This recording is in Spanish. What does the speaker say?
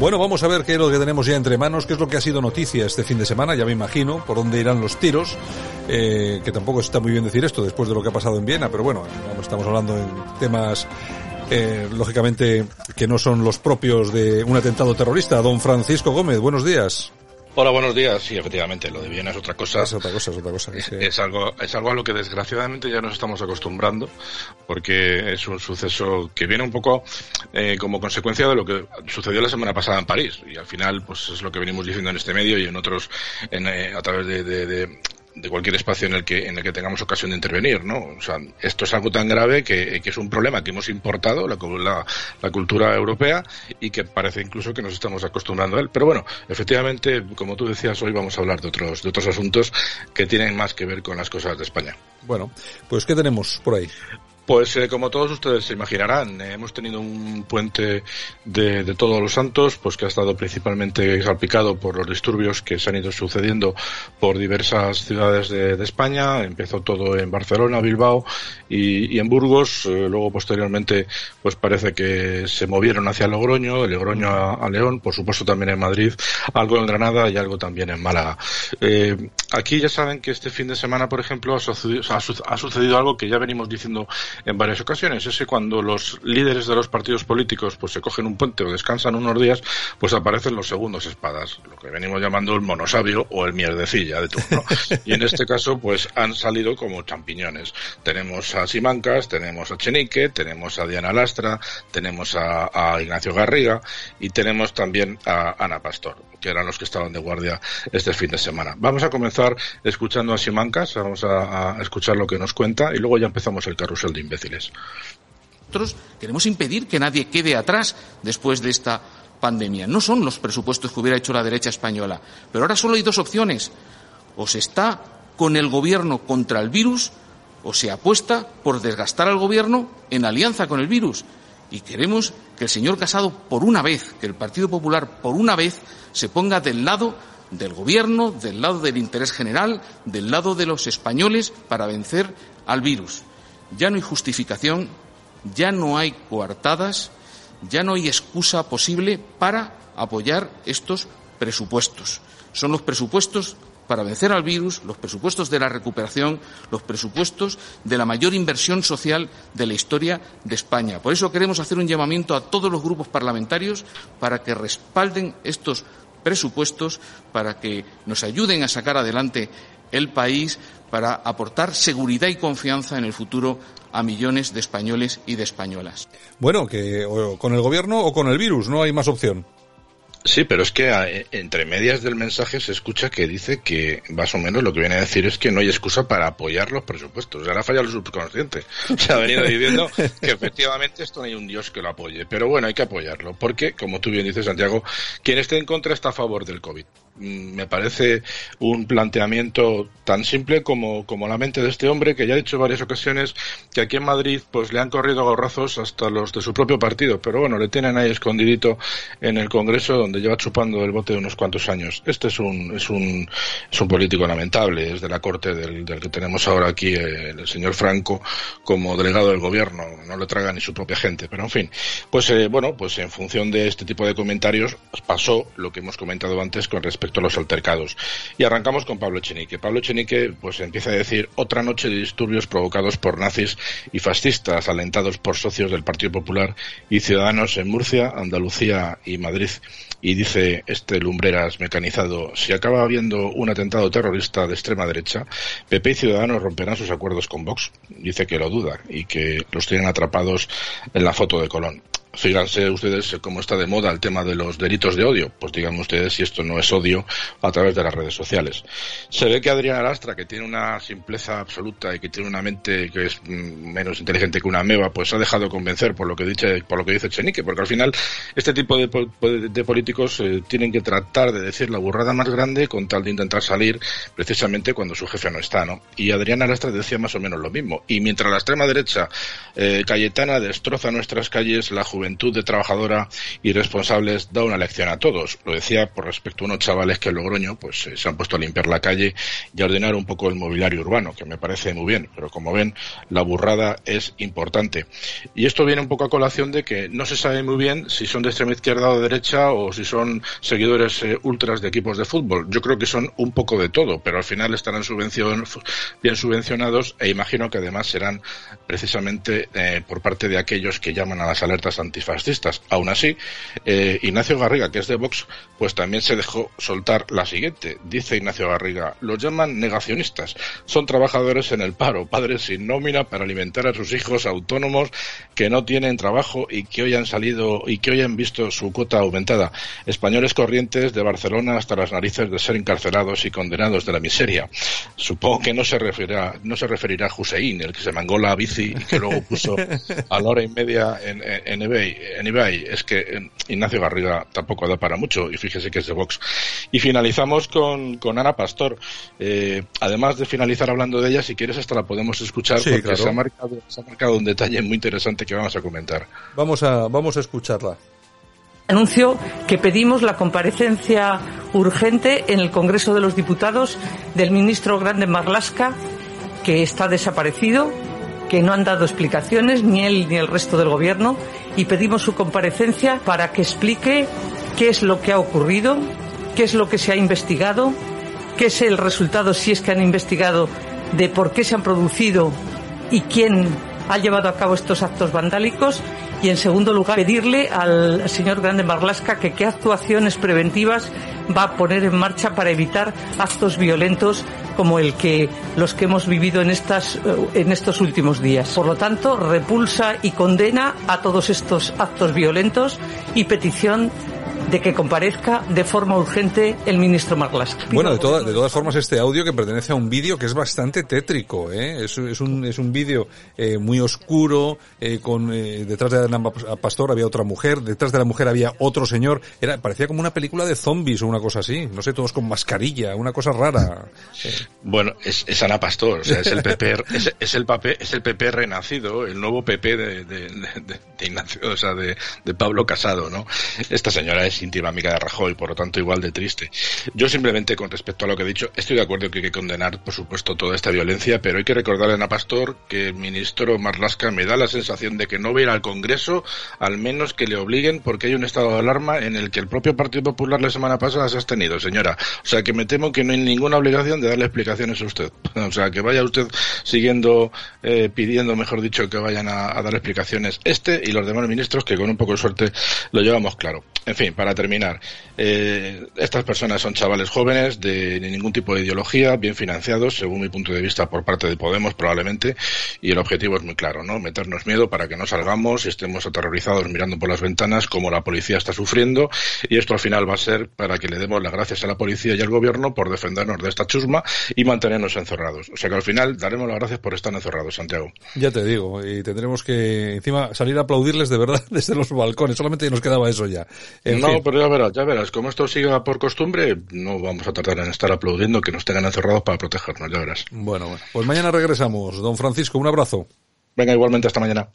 Bueno, vamos a ver qué es lo que tenemos ya entre manos, qué es lo que ha sido noticia este fin de semana, ya me imagino, por dónde irán los tiros, eh, que tampoco está muy bien decir esto después de lo que ha pasado en Viena, pero bueno, estamos hablando en temas eh, lógicamente que no son los propios de un atentado terrorista. Don Francisco Gómez, buenos días. Hola, buenos días. Sí, efectivamente, lo de Viena es otra cosa. Es otra cosa, es otra cosa. Es, algo, es algo a lo que desgraciadamente ya nos estamos acostumbrando, porque es un suceso que viene un poco eh, como consecuencia de lo que sucedió la semana pasada en París. Y al final, pues es lo que venimos diciendo en este medio y en otros, en, eh, a través de, de cualquier espacio en el que en el que tengamos ocasión de intervenir, ¿no? O sea, esto es algo tan grave que, que es un problema que hemos importado la, la, cultura europea y que parece incluso que nos estamos acostumbrando a él. Pero bueno, efectivamente, como tú decías, hoy vamos a hablar de otros de otros asuntos que tienen más que ver con las cosas de España. Bueno, pues ¿qué tenemos por ahí? Pues eh, como todos ustedes se imaginarán, eh, hemos tenido un puente de, de, todos los santos, pues que ha estado principalmente salpicado por los disturbios que se han ido sucediendo por diversas ciudades de, España. Empezó todo en Barcelona, Bilbao y, en Burgos. Eh, luego posteriormente, pues parece que se movieron hacia Logroño, de Logroño a, a, León, por supuesto también en Madrid, algo en Granada y algo también en Málaga. Aquí ya saben que este fin de semana, por ejemplo, ha sucedido, ha, ha sucedido algo que ya venimos diciendo en varias ocasiones. Es que cuando los líderes de los partidos políticos pues se cogen un puente o descansan unos días, pues aparecen los segundos espadas, lo que venimos llamando el monosabio o el mierdecilla de turno. y en este caso, pues han salido como champiñones. Tenemos a Simancas, tenemos a Chenique, tenemos a Diana Lastra, tenemos a, a Ignacio Garriga y tenemos también a Ana Pastor, que eran los que estaban de guardia este fin de semana. Vamos a comenzar escuchando a Simancas, vamos a, a escuchar lo que nos cuenta y luego ya empezamos el carrusel de imbéciles. Nosotros queremos impedir que nadie quede atrás después de esta pandemia. No son los presupuestos que hubiera hecho la derecha española. Pero ahora solo hay dos opciones. O se está con el gobierno contra el virus o se apuesta por desgastar al gobierno en alianza con el virus. Y queremos que el señor Casado, por una vez, que el Partido Popular, por una vez, se ponga del lado del gobierno, del lado del interés general, del lado de los españoles para vencer al virus ya no hay justificación, ya no hay coartadas, ya no hay excusa posible para apoyar estos presupuestos. Son los presupuestos para vencer al virus, los presupuestos de la recuperación, los presupuestos de la mayor inversión social de la historia de España. Por eso queremos hacer un llamamiento a todos los grupos parlamentarios para que respalden estos presupuestos, para que nos ayuden a sacar adelante el país, para aportar seguridad y confianza en el futuro a millones de españoles y de españolas. Bueno, que o con el gobierno o con el virus, no hay más opción. Sí, pero es que eh, entre medias del mensaje se escucha que dice que más o menos lo que viene a decir es que no hay excusa para apoyar los presupuestos. Ahora falla lo subconsciente. Se ha venido diciendo que efectivamente esto no hay un Dios que lo apoye. Pero bueno, hay que apoyarlo. Porque, como tú bien dices, Santiago, quien esté en contra está a favor del COVID. Mm, me parece un planteamiento tan simple como, como la mente de este hombre que ya ha dicho varias ocasiones que aquí en Madrid pues le han corrido gorrazos hasta los de su propio partido, pero bueno, le tienen ahí escondidito en el Congreso donde lleva chupando el bote unos cuantos años. Este es un, es un, es un político lamentable, es de la corte del, del que tenemos ahora aquí eh, el señor Franco como delegado del gobierno, no le traga ni su propia gente, pero en fin, pues eh, bueno, pues en función de este tipo de comentarios pasó lo que hemos comentado antes con respecto respecto a los altercados. Y arrancamos con Pablo Echenique. Pablo Echenique pues empieza a decir otra noche de disturbios provocados por nazis y fascistas alentados por socios del Partido Popular y ciudadanos en Murcia, Andalucía y Madrid. Y dice este lumbreras mecanizado, si acaba habiendo un atentado terrorista de extrema derecha, PP y Ciudadanos romperán sus acuerdos con Vox. Dice que lo duda y que los tienen atrapados en la foto de Colón. Fíjense ustedes cómo está de moda el tema de los delitos de odio. Pues digan ustedes si esto no es odio a través de las redes sociales. Se ve que Adriana Lastra, que tiene una simpleza absoluta y que tiene una mente que es menos inteligente que una meba, pues ha dejado convencer por lo que dice, por lo que dice Chenique, porque al final este tipo de, de políticos eh, tienen que tratar de decir la burrada más grande con tal de intentar salir precisamente cuando su jefe no está, ¿no? Y Adriana Lastra decía más o menos lo mismo. Y mientras la extrema derecha eh, Cayetana destroza nuestras calles, la juventud de trabajadora y responsables da una lección a todos. Lo decía por respecto a unos chavales que en Logroño pues se han puesto a limpiar la calle y a ordenar un poco el mobiliario urbano, que me parece muy bien, pero como ven, la burrada es importante. Y esto viene un poco a colación de que no se sabe muy bien si son de extrema izquierda o de derecha o si son seguidores eh, ultras de equipos de fútbol. Yo creo que son un poco de todo, pero al final estarán bien subvencionados e imagino que además serán precisamente eh, por parte de aquellos que llaman a las alertas antifascistas. Aún así, eh, Ignacio Garriga, que es de Vox, pues también se dejó soltar la siguiente. Dice Ignacio Garriga, los llaman negacionistas. Son trabajadores en el paro, padres sin nómina para alimentar a sus hijos autónomos que no tienen trabajo y que hoy han salido y que hoy han visto su cuota aumentada. Españoles corrientes de Barcelona hasta las narices de ser encarcelados y condenados de la miseria. Supongo que no se referirá, no se referirá a Hussein, el que se mangó la bici y que luego puso a la hora y media en, en, eBay, en eBay. Es que eh, Ignacio Garriga tampoco da para mucho y fíjese que es de Vox. Y finalizamos con, con Ana Pastor. Eh, además de finalizar hablando de ella, si quieres hasta la podemos escuchar porque se, ha marcado, se ha marcado un detalle muy interesante que vamos a comentar. Vamos a, vamos a escucharla. Anuncio que pedimos la comparecencia urgente en el Congreso de los Diputados del ministro Grande Marlasca, que está desaparecido, que no han dado explicaciones, ni él ni el resto del Gobierno, y pedimos su comparecencia para que explique qué es lo que ha ocurrido, qué es lo que se ha investigado, qué es el resultado, si es que han investigado, de por qué se han producido y quién ha llevado a cabo estos actos vandálicos y en segundo lugar pedirle al señor Grande Marlasca que qué actuaciones preventivas va a poner en marcha para evitar actos violentos como el que los que hemos vivido en estas eh, en estos últimos días. Por lo tanto, repulsa y condena a todos estos actos violentos y petición de que comparezca de forma urgente el ministro Marlaska. Bueno, de, todas de todas formas, este audio que pertenece a un vídeo que es bastante tétrico, ¿eh? es, es, un, es un vídeo eh, muy oscuro, eh, con eh, detrás de Ana Pastor había otra mujer, detrás de la mujer había otro señor, era parecía como una película de zombies o una cosa así, no sé, todos con mascarilla, una cosa rara. Bueno, es, es, Ana Pastor, o sea, es el PP, es, es, el PP, es el PP renacido, el nuevo PP de, de, de, de Ignacio, o sea, de, de Pablo Casado, ¿no? Esta señora es íntima amiga de Rajoy, por lo tanto igual de triste. Yo simplemente con respecto a lo que he dicho, estoy de acuerdo que hay que condenar, por supuesto, toda esta violencia, pero hay que recordarle a Pastor que el ministro Marlasca me da la sensación de que no va a ir al Congreso, al menos que le obliguen, porque hay un estado de alarma en el que el propio Partido Popular la semana pasada se ha abstenido, señora. O sea que me temo que no hay ninguna obligación de darle explicaciones a usted. O sea que vaya usted siguiendo, eh, pidiendo, mejor dicho, que vayan a, dar explicaciones este y los demás ministros, que con un poco de suerte lo llevamos claro. En fin, para terminar, eh, estas personas son chavales jóvenes de ningún tipo de ideología, bien financiados, según mi punto de vista, por parte de Podemos probablemente, y el objetivo es muy claro, ¿no? Meternos miedo para que no salgamos y estemos aterrorizados mirando por las ventanas como la policía está sufriendo, y esto al final va a ser para que le demos las gracias a la policía y al gobierno por defendernos de esta chusma y mantenernos encerrados. O sea que al final daremos las gracias por estar encerrados, Santiago. Ya te digo, y tendremos que encima salir a aplaudirles de verdad desde los balcones, solamente nos quedaba eso ya. En no, fin. pero ya verás, ya verás, como esto siga por costumbre, no vamos a tratar en estar aplaudiendo que nos tengan encerrados para protegernos, ya verás. Bueno, bueno, pues mañana regresamos. Don Francisco, un abrazo. Venga, igualmente hasta mañana.